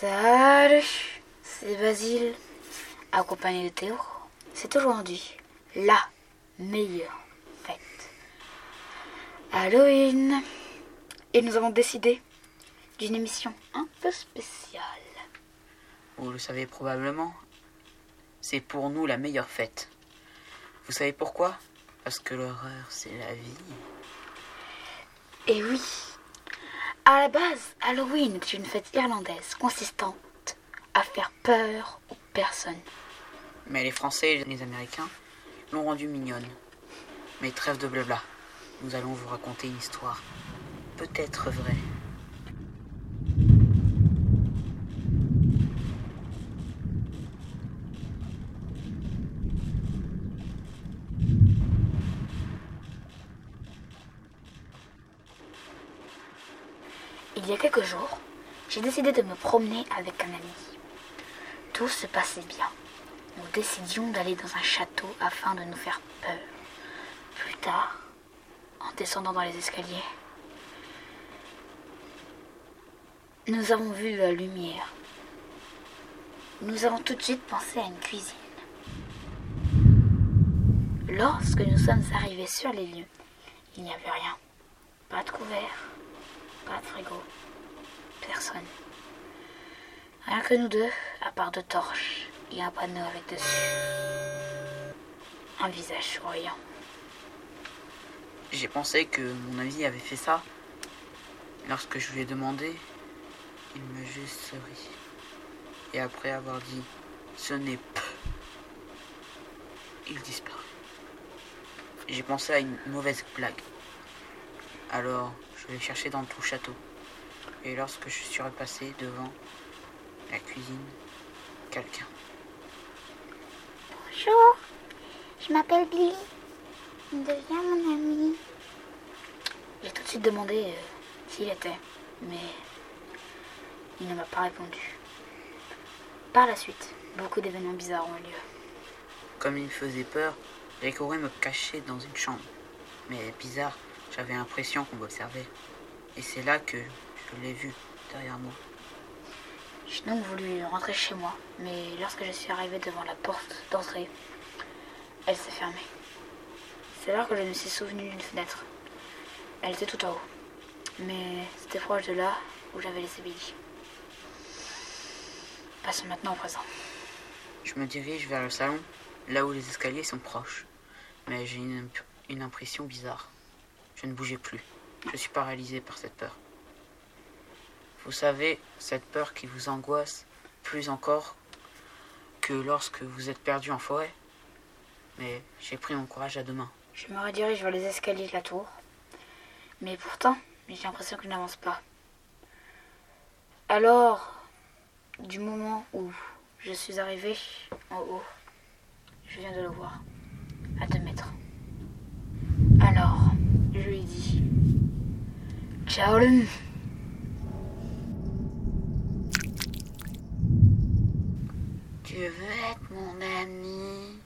Salut, c'est Basile, accompagné de Théo. C'est aujourd'hui la meilleure fête. Halloween. Et nous avons décidé d'une émission un peu spéciale. Vous le savez probablement, c'est pour nous la meilleure fête. Vous savez pourquoi? Parce que l'horreur, c'est la vie. Et oui, à la base, Halloween est une fête irlandaise consistante à faire peur aux personnes. Mais les Français et les Américains l'ont rendue mignonne. Mais trêve de blabla. Nous allons vous raconter une histoire. Peut-être vraie. Il y a quelques jours, j'ai décidé de me promener avec un ami. Tout se passait bien. Nous décidions d'aller dans un château afin de nous faire peur. Plus tard, en descendant dans les escaliers, nous avons vu la lumière. Nous avons tout de suite pensé à une cuisine. Lorsque nous sommes arrivés sur les lieux, il n'y avait rien. Pas de couvert, pas de frigo, personne. Rien que nous deux, à part deux torches et un panneau avec dessus. Un visage souriant. J'ai pensé que mon ami avait fait ça. Lorsque je lui ai demandé, il me juste souri. Et après avoir dit ce n'est pas, il disparut. J'ai pensé à une mauvaise blague. Alors, je l'ai cherché dans tout le château. Et lorsque je suis repassé devant la cuisine, quelqu'un. Bonjour, je m'appelle Billy. Deviens mon ami. J'ai tout de suite demandé euh, s'il était, mais il ne m'a pas répondu. Par la suite, beaucoup d'événements bizarres ont eu lieu. Comme il me faisait peur, j'ai couru me cacher dans une chambre. Mais bizarre, j'avais l'impression qu'on m'observait. Et c'est là que je l'ai vu derrière moi. J'ai donc voulu rentrer chez moi, mais lorsque je suis arrivée devant la porte d'entrée, elle s'est fermée. C'est alors que je me suis souvenu d'une fenêtre. Elle était tout en haut, mais c'était proche de là où j'avais laissé Billy. Passons maintenant au présent. Je me dirige vers le salon, là où les escaliers sont proches. Mais j'ai une, une impression bizarre. Je ne bougeais plus. Je suis paralysé par cette peur. Vous savez, cette peur qui vous angoisse plus encore que lorsque vous êtes perdu en forêt. Mais j'ai pris mon courage à deux mains. Je me redirige vers les escaliers de la tour, mais pourtant, j'ai l'impression que je n'avance pas. Alors, du moment où je suis arrivée en haut, je viens de le voir, à deux mètres. Alors, je lui dis Tu veux être mon ami?